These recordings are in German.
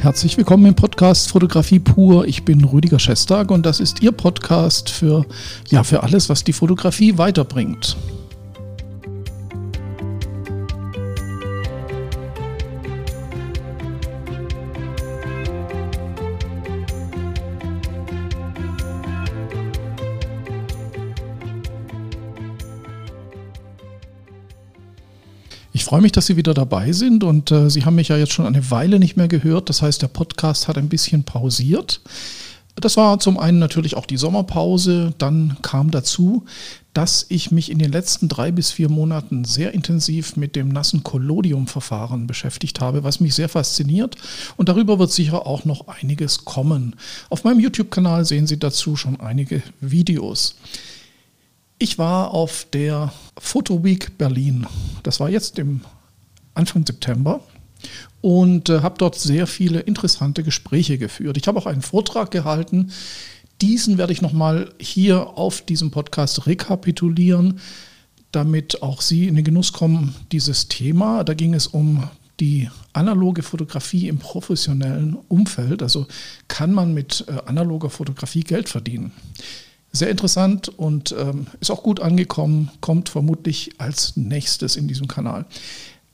Herzlich willkommen im Podcast Fotografie pur. Ich bin Rüdiger Schestag und das ist Ihr Podcast für, ja, für alles, was die Fotografie weiterbringt. Freue mich, dass Sie wieder dabei sind und äh, Sie haben mich ja jetzt schon eine Weile nicht mehr gehört. Das heißt, der Podcast hat ein bisschen pausiert. Das war zum einen natürlich auch die Sommerpause. Dann kam dazu, dass ich mich in den letzten drei bis vier Monaten sehr intensiv mit dem nassen Collodium-Verfahren beschäftigt habe, was mich sehr fasziniert. Und darüber wird sicher auch noch einiges kommen. Auf meinem YouTube-Kanal sehen Sie dazu schon einige Videos. Ich war auf der Photo Week Berlin. Das war jetzt im Anfang September und äh, habe dort sehr viele interessante Gespräche geführt. Ich habe auch einen Vortrag gehalten. Diesen werde ich nochmal hier auf diesem Podcast rekapitulieren, damit auch Sie in den Genuss kommen, dieses Thema. Da ging es um die analoge Fotografie im professionellen Umfeld. Also kann man mit äh, analoger Fotografie Geld verdienen? Sehr interessant und ähm, ist auch gut angekommen, kommt vermutlich als nächstes in diesem Kanal.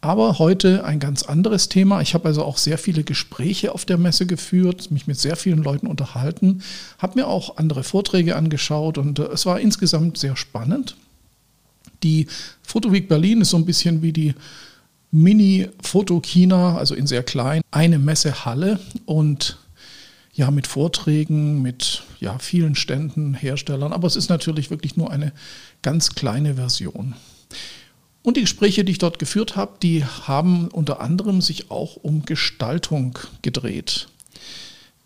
Aber heute ein ganz anderes Thema. Ich habe also auch sehr viele Gespräche auf der Messe geführt, mich mit sehr vielen Leuten unterhalten, habe mir auch andere Vorträge angeschaut und äh, es war insgesamt sehr spannend. Die Fotoweek Berlin ist so ein bisschen wie die Mini-Foto-China, also in sehr klein, eine Messehalle und ja, mit Vorträgen, mit ja, vielen Ständen, Herstellern, aber es ist natürlich wirklich nur eine ganz kleine Version. Und die Gespräche, die ich dort geführt habe, die haben unter anderem sich auch um Gestaltung gedreht.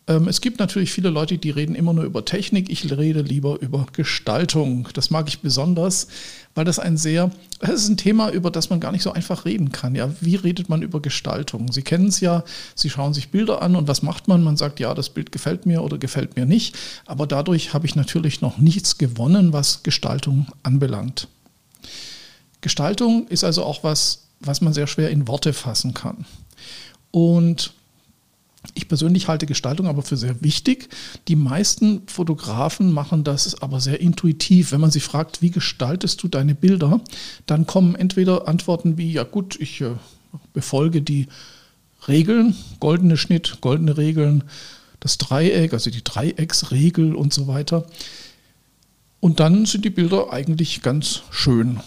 Ähm, es gibt natürlich viele Leute, die reden immer nur über Technik. Ich rede lieber über Gestaltung. Das mag ich besonders, weil das ein sehr, es ist ein Thema, über das man gar nicht so einfach reden kann. Ja, wie redet man über Gestaltung? Sie kennen es ja, Sie schauen sich Bilder an und was macht man? Man sagt, ja, das Bild gefällt mir oder gefällt mir nicht. Aber dadurch habe ich natürlich noch nichts gewonnen, was Gestaltung anbelangt. Gestaltung ist also auch was, was man sehr schwer in Worte fassen kann. Und ich persönlich halte Gestaltung aber für sehr wichtig. Die meisten Fotografen machen das aber sehr intuitiv. Wenn man sie fragt, wie gestaltest du deine Bilder, dann kommen entweder Antworten wie, ja gut, ich äh, befolge die Regeln, goldene Schnitt, goldene Regeln, das Dreieck, also die Dreiecksregel und so weiter. Und dann sind die Bilder eigentlich ganz schön.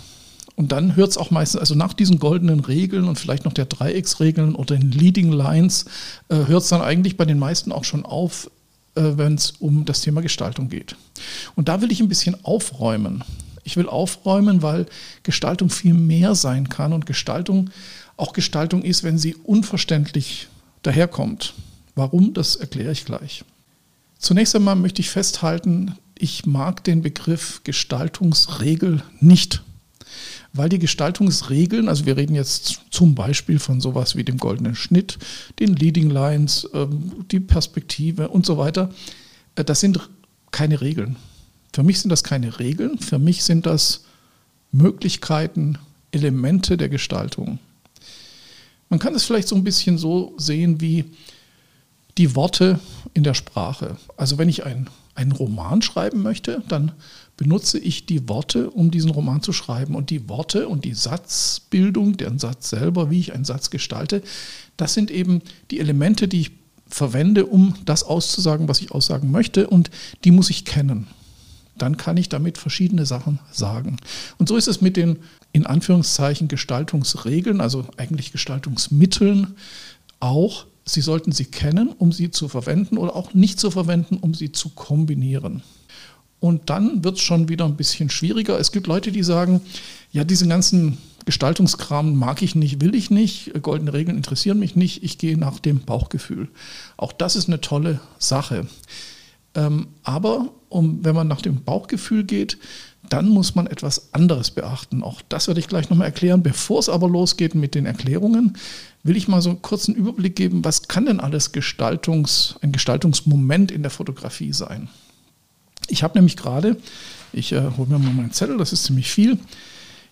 Und dann hört es auch meistens, also nach diesen goldenen Regeln und vielleicht noch der Dreiecksregeln oder den Leading Lines, äh, hört es dann eigentlich bei den meisten auch schon auf, äh, wenn es um das Thema Gestaltung geht. Und da will ich ein bisschen aufräumen. Ich will aufräumen, weil Gestaltung viel mehr sein kann und Gestaltung auch Gestaltung ist, wenn sie unverständlich daherkommt. Warum, das erkläre ich gleich. Zunächst einmal möchte ich festhalten, ich mag den Begriff Gestaltungsregel nicht weil die Gestaltungsregeln, also wir reden jetzt zum Beispiel von sowas wie dem goldenen Schnitt, den Leading Lines, ähm, die Perspektive und so weiter, äh, das sind keine Regeln. Für mich sind das keine Regeln, für mich sind das Möglichkeiten, Elemente der Gestaltung. Man kann es vielleicht so ein bisschen so sehen wie die Worte in der Sprache. Also wenn ich ein, einen Roman schreiben möchte, dann benutze ich die Worte, um diesen Roman zu schreiben. Und die Worte und die Satzbildung, deren Satz selber, wie ich einen Satz gestalte, das sind eben die Elemente, die ich verwende, um das auszusagen, was ich aussagen möchte. Und die muss ich kennen. Dann kann ich damit verschiedene Sachen sagen. Und so ist es mit den in Anführungszeichen Gestaltungsregeln, also eigentlich Gestaltungsmitteln auch. Sie sollten sie kennen, um sie zu verwenden oder auch nicht zu verwenden, um sie zu kombinieren. Und dann wird es schon wieder ein bisschen schwieriger. Es gibt Leute, die sagen, ja, diesen ganzen Gestaltungskram mag ich nicht, will ich nicht, goldene Regeln interessieren mich nicht, ich gehe nach dem Bauchgefühl. Auch das ist eine tolle Sache. Ähm, aber um, wenn man nach dem Bauchgefühl geht, dann muss man etwas anderes beachten. Auch das werde ich gleich nochmal erklären. Bevor es aber losgeht mit den Erklärungen, will ich mal so einen kurzen Überblick geben, was kann denn alles Gestaltungs, ein Gestaltungsmoment in der Fotografie sein. Ich habe nämlich gerade, ich äh, hole mir mal meinen Zettel, das ist ziemlich viel.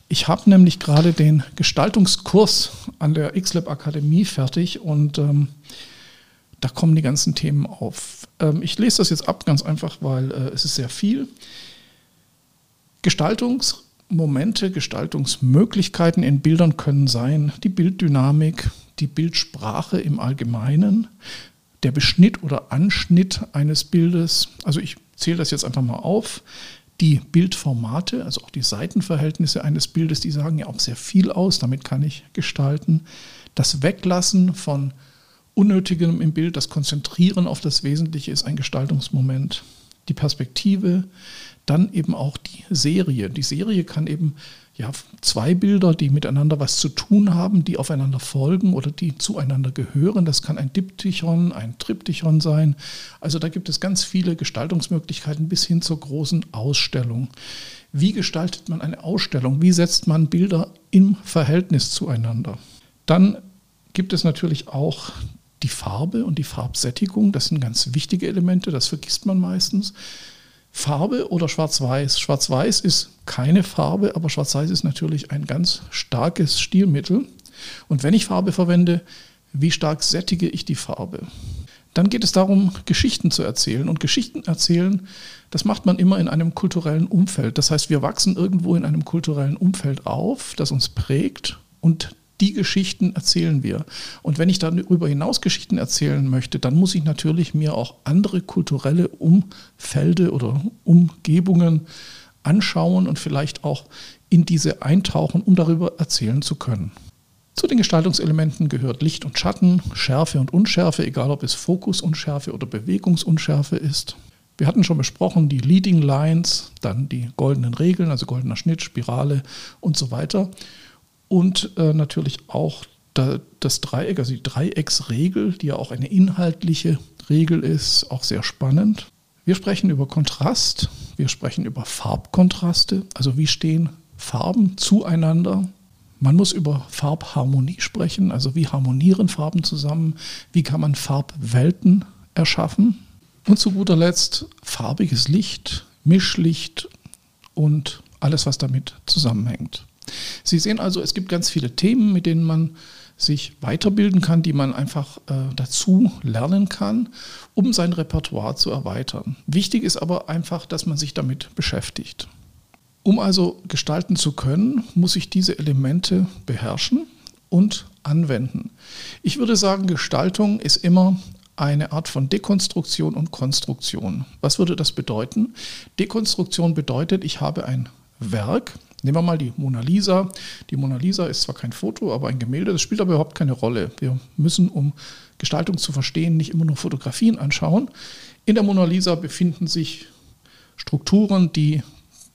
Ich habe nämlich gerade den Gestaltungskurs an der XLab Akademie fertig und ähm, da kommen die ganzen Themen auf. Ähm, ich lese das jetzt ab, ganz einfach, weil äh, es ist sehr viel. Gestaltungsmomente, Gestaltungsmöglichkeiten in Bildern können sein die Bilddynamik, die Bildsprache im Allgemeinen, der Beschnitt oder Anschnitt eines Bildes. Also ich zähle das jetzt einfach mal auf. Die Bildformate, also auch die Seitenverhältnisse eines Bildes, die sagen ja auch sehr viel aus. Damit kann ich gestalten. Das Weglassen von Unnötigem im Bild, das Konzentrieren auf das Wesentliche ist ein Gestaltungsmoment. Die Perspektive, dann eben auch die Serie. Die Serie kann eben ja, zwei Bilder, die miteinander was zu tun haben, die aufeinander folgen oder die zueinander gehören. Das kann ein Diptychon, ein Triptychon sein. Also da gibt es ganz viele Gestaltungsmöglichkeiten bis hin zur großen Ausstellung. Wie gestaltet man eine Ausstellung? Wie setzt man Bilder im Verhältnis zueinander? Dann gibt es natürlich auch die Farbe und die Farbsättigung. Das sind ganz wichtige Elemente, das vergisst man meistens. Farbe oder Schwarz-Weiß. Schwarz-Weiß ist keine Farbe, aber Schwarz-Weiß ist natürlich ein ganz starkes Stilmittel. Und wenn ich Farbe verwende, wie stark sättige ich die Farbe? Dann geht es darum, Geschichten zu erzählen. Und Geschichten erzählen, das macht man immer in einem kulturellen Umfeld. Das heißt, wir wachsen irgendwo in einem kulturellen Umfeld auf, das uns prägt. Und die Geschichten erzählen wir. Und wenn ich darüber hinaus Geschichten erzählen möchte, dann muss ich natürlich mir auch andere kulturelle Umfelde oder Umgebungen anschauen und vielleicht auch in diese eintauchen, um darüber erzählen zu können. Zu den Gestaltungselementen gehört Licht und Schatten, Schärfe und Unschärfe, egal ob es Fokusunschärfe oder Bewegungsunschärfe ist. Wir hatten schon besprochen die Leading Lines, dann die goldenen Regeln, also goldener Schnitt, Spirale und so weiter und äh, natürlich auch da, das Dreieck, also die Dreiecksregel, die ja auch eine inhaltliche Regel ist, auch sehr spannend. Wir sprechen über Kontrast, wir sprechen über Farbkontraste, also wie stehen Farben zueinander. Man muss über Farbharmonie sprechen, also wie harmonieren Farben zusammen, wie kann man Farbwelten erschaffen. Und zu guter Letzt farbiges Licht, Mischlicht und alles, was damit zusammenhängt. Sie sehen also, es gibt ganz viele Themen, mit denen man sich weiterbilden kann, die man einfach äh, dazu lernen kann, um sein Repertoire zu erweitern. Wichtig ist aber einfach, dass man sich damit beschäftigt. Um also gestalten zu können, muss ich diese Elemente beherrschen und anwenden. Ich würde sagen, Gestaltung ist immer eine Art von Dekonstruktion und Konstruktion. Was würde das bedeuten? Dekonstruktion bedeutet, ich habe ein Werk, Nehmen wir mal die Mona Lisa. Die Mona Lisa ist zwar kein Foto, aber ein Gemälde. Das spielt aber überhaupt keine Rolle. Wir müssen, um Gestaltung zu verstehen, nicht immer nur Fotografien anschauen. In der Mona Lisa befinden sich Strukturen, die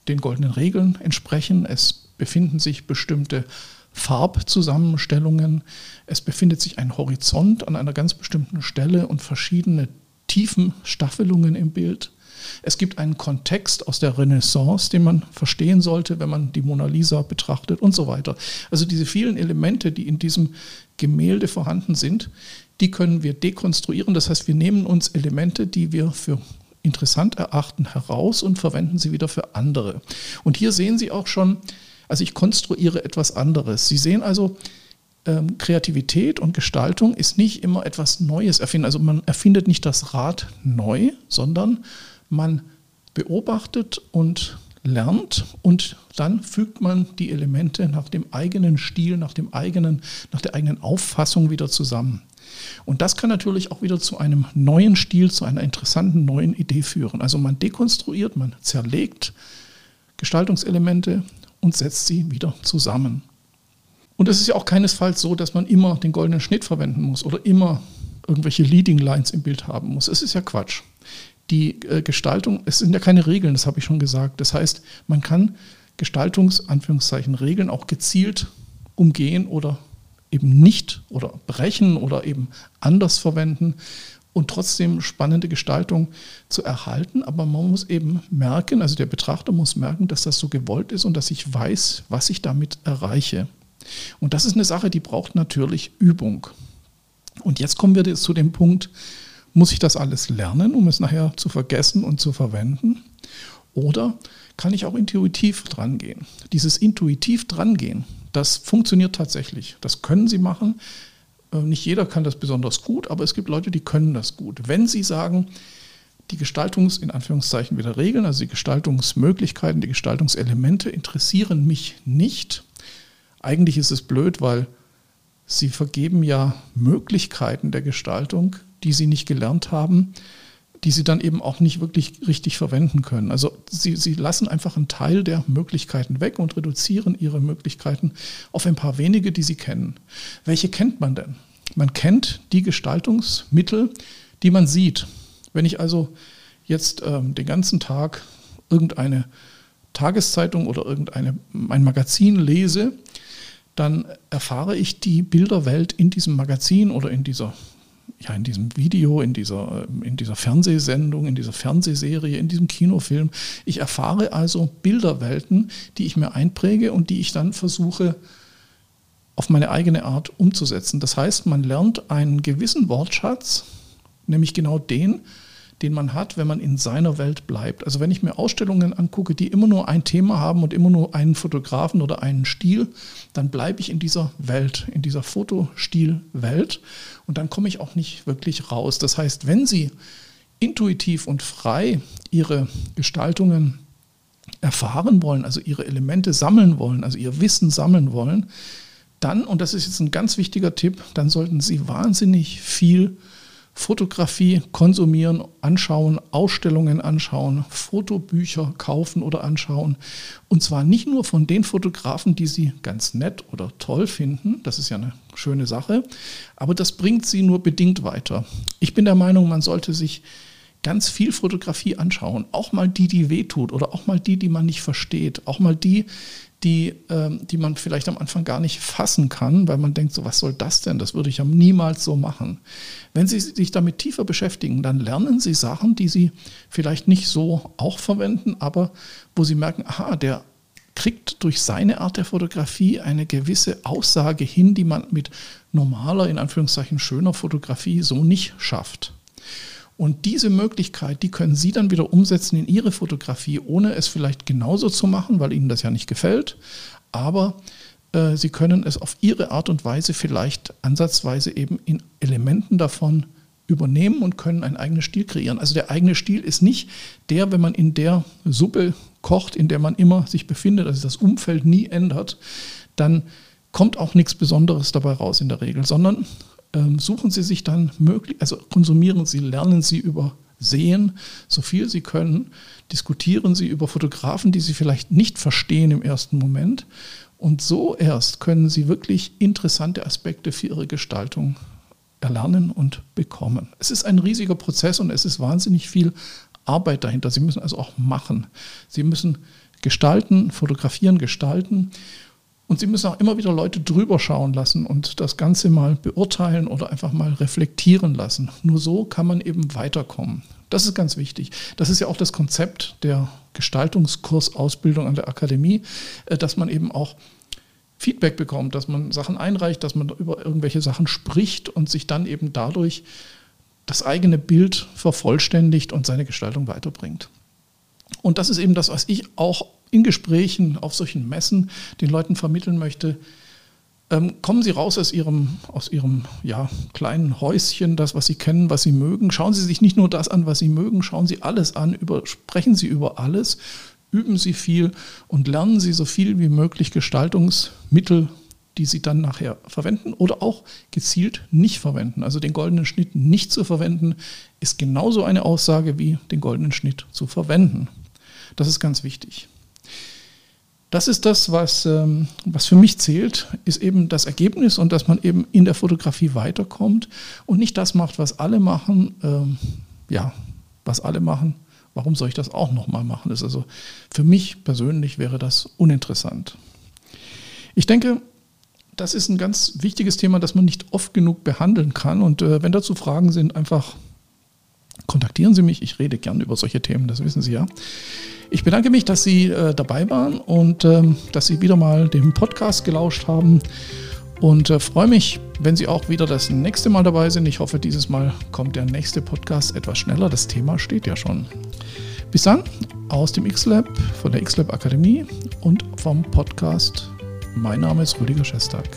den goldenen Regeln entsprechen. Es befinden sich bestimmte Farbzusammenstellungen. Es befindet sich ein Horizont an einer ganz bestimmten Stelle und verschiedene Tiefenstaffelungen im Bild. Es gibt einen Kontext aus der Renaissance, den man verstehen sollte, wenn man die Mona Lisa betrachtet und so weiter. Also diese vielen Elemente, die in diesem Gemälde vorhanden sind, die können wir dekonstruieren. Das heißt, wir nehmen uns Elemente, die wir für interessant erachten, heraus und verwenden sie wieder für andere. Und hier sehen Sie auch schon, also ich konstruiere etwas anderes. Sie sehen also, ähm, Kreativität und Gestaltung ist nicht immer etwas Neues erfinden. Also man erfindet nicht das Rad neu, sondern man beobachtet und lernt und dann fügt man die Elemente nach dem eigenen Stil, nach dem eigenen, nach der eigenen Auffassung wieder zusammen. Und das kann natürlich auch wieder zu einem neuen Stil, zu einer interessanten neuen Idee führen. Also man dekonstruiert, man zerlegt Gestaltungselemente und setzt sie wieder zusammen. Und es ist ja auch keinesfalls so, dass man immer den goldenen Schnitt verwenden muss oder immer irgendwelche Leading Lines im Bild haben muss. Es ist ja Quatsch die äh, Gestaltung, es sind ja keine Regeln, das habe ich schon gesagt. Das heißt, man kann Gestaltungs-Anführungszeichen Regeln auch gezielt umgehen oder eben nicht oder brechen oder eben anders verwenden und trotzdem spannende Gestaltung zu erhalten. Aber man muss eben merken, also der Betrachter muss merken, dass das so gewollt ist und dass ich weiß, was ich damit erreiche. Und das ist eine Sache, die braucht natürlich Übung. Und jetzt kommen wir zu dem Punkt, muss ich das alles lernen, um es nachher zu vergessen und zu verwenden? Oder kann ich auch intuitiv drangehen? Dieses intuitiv drangehen, das funktioniert tatsächlich. Das können Sie machen. Äh, nicht jeder kann das besonders gut, aber es gibt Leute, die können das gut. Wenn sie sagen, die Gestaltungs-, in Anführungszeichen wieder Regeln, also die Gestaltungsmöglichkeiten, die Gestaltungselemente interessieren mich nicht. Eigentlich ist es blöd, weil sie vergeben ja Möglichkeiten der Gestaltung, die sie nicht gelernt haben, die sie dann eben auch nicht wirklich richtig verwenden können. Also sie, sie lassen einfach einen Teil der Möglichkeiten weg und reduzieren ihre Möglichkeiten auf ein paar wenige, die sie kennen. Welche kennt man denn? Man kennt die Gestaltungsmittel, die man sieht. Wenn ich also jetzt ähm, den ganzen Tag irgendeine Tageszeitung oder irgendein Magazin lese, dann erfahre ich die Bilderwelt in diesem Magazin oder in dieser ja, in diesem Video, in dieser, in dieser Fernsehsendung, in dieser Fernsehserie, in diesem Kinofilm. Ich erfahre also Bilderwelten, die ich mir einpräge und die ich dann versuche auf meine eigene Art umzusetzen. Das heißt, man lernt einen gewissen Wortschatz, nämlich genau den, den man hat, wenn man in seiner Welt bleibt. Also wenn ich mir Ausstellungen angucke, die immer nur ein Thema haben und immer nur einen Fotografen oder einen Stil, dann bleibe ich in dieser Welt, in dieser Fotostilwelt und dann komme ich auch nicht wirklich raus. Das heißt, wenn Sie intuitiv und frei Ihre Gestaltungen erfahren wollen, also Ihre Elemente sammeln wollen, also Ihr Wissen sammeln wollen, dann, und das ist jetzt ein ganz wichtiger Tipp, dann sollten Sie wahnsinnig viel Fotografie konsumieren, anschauen, Ausstellungen anschauen, Fotobücher kaufen oder anschauen. Und zwar nicht nur von den Fotografen, die Sie ganz nett oder toll finden, das ist ja eine schöne Sache, aber das bringt Sie nur bedingt weiter. Ich bin der Meinung, man sollte sich ganz viel Fotografie anschauen, auch mal die, die wehtut oder auch mal die, die man nicht versteht, auch mal die, die, ähm, die man vielleicht am Anfang gar nicht fassen kann, weil man denkt, so was soll das denn? Das würde ich ja niemals so machen. Wenn Sie sich damit tiefer beschäftigen, dann lernen Sie Sachen, die Sie vielleicht nicht so auch verwenden, aber wo Sie merken, aha, der kriegt durch seine Art der Fotografie eine gewisse Aussage hin, die man mit normaler, in Anführungszeichen schöner Fotografie so nicht schafft. Und diese Möglichkeit, die können Sie dann wieder umsetzen in Ihre Fotografie, ohne es vielleicht genauso zu machen, weil Ihnen das ja nicht gefällt. Aber äh, Sie können es auf Ihre Art und Weise vielleicht ansatzweise eben in Elementen davon übernehmen und können einen eigenen Stil kreieren. Also der eigene Stil ist nicht der, wenn man in der Suppe kocht, in der man immer sich befindet, also das Umfeld nie ändert, dann kommt auch nichts Besonderes dabei raus in der Regel, sondern suchen Sie sich dann möglich, also konsumieren Sie, lernen Sie über Sehen, so viel Sie können, diskutieren Sie über Fotografen, die Sie vielleicht nicht verstehen im ersten Moment. Und so erst können Sie wirklich interessante Aspekte für Ihre Gestaltung erlernen und bekommen. Es ist ein riesiger Prozess und es ist wahnsinnig viel Arbeit dahinter. Sie müssen also auch machen. Sie müssen gestalten, fotografieren, gestalten. Und Sie müssen auch immer wieder Leute drüber schauen lassen und das Ganze mal beurteilen oder einfach mal reflektieren lassen. Nur so kann man eben weiterkommen. Das ist ganz wichtig. Das ist ja auch das Konzept der Gestaltungskursausbildung an der Akademie, äh, dass man eben auch Feedback bekommt, dass man Sachen einreicht, dass man über irgendwelche Sachen spricht und sich dann eben dadurch das eigene Bild vervollständigt und seine Gestaltung weiterbringt. Und das ist eben das, was ich auch in Gesprächen auf solchen Messen den Leuten vermitteln möchte, ähm, kommen Sie raus aus Ihrem, aus Ihrem ja, kleinen Häuschen, das, was Sie kennen, was Sie mögen. Schauen Sie sich nicht nur das an, was Sie mögen, schauen Sie alles an, sprechen Sie über alles, üben Sie viel und lernen Sie so viel wie möglich Gestaltungsmittel, die Sie dann nachher verwenden oder auch gezielt nicht verwenden. Also den goldenen Schnitt nicht zu verwenden, ist genauso eine Aussage wie den goldenen Schnitt zu verwenden. Das ist ganz wichtig das ist das, was, ähm, was für mich zählt, ist eben das Ergebnis und dass man eben in der Fotografie weiterkommt und nicht das macht, was alle machen. Ähm, ja, was alle machen. Warum soll ich das auch nochmal machen? Das ist also für mich persönlich wäre das uninteressant. Ich denke, das ist ein ganz wichtiges Thema, das man nicht oft genug behandeln kann. Und äh, wenn dazu Fragen sind, einfach kontaktieren Sie mich. Ich rede gern über solche Themen, das wissen Sie ja. Ich bedanke mich, dass Sie äh, dabei waren und äh, dass Sie wieder mal dem Podcast gelauscht haben. Und äh, freue mich, wenn Sie auch wieder das nächste Mal dabei sind. Ich hoffe, dieses Mal kommt der nächste Podcast etwas schneller. Das Thema steht ja schon. Bis dann aus dem X-Lab, von der X-Lab Akademie und vom Podcast. Mein Name ist Rüdiger Schestag.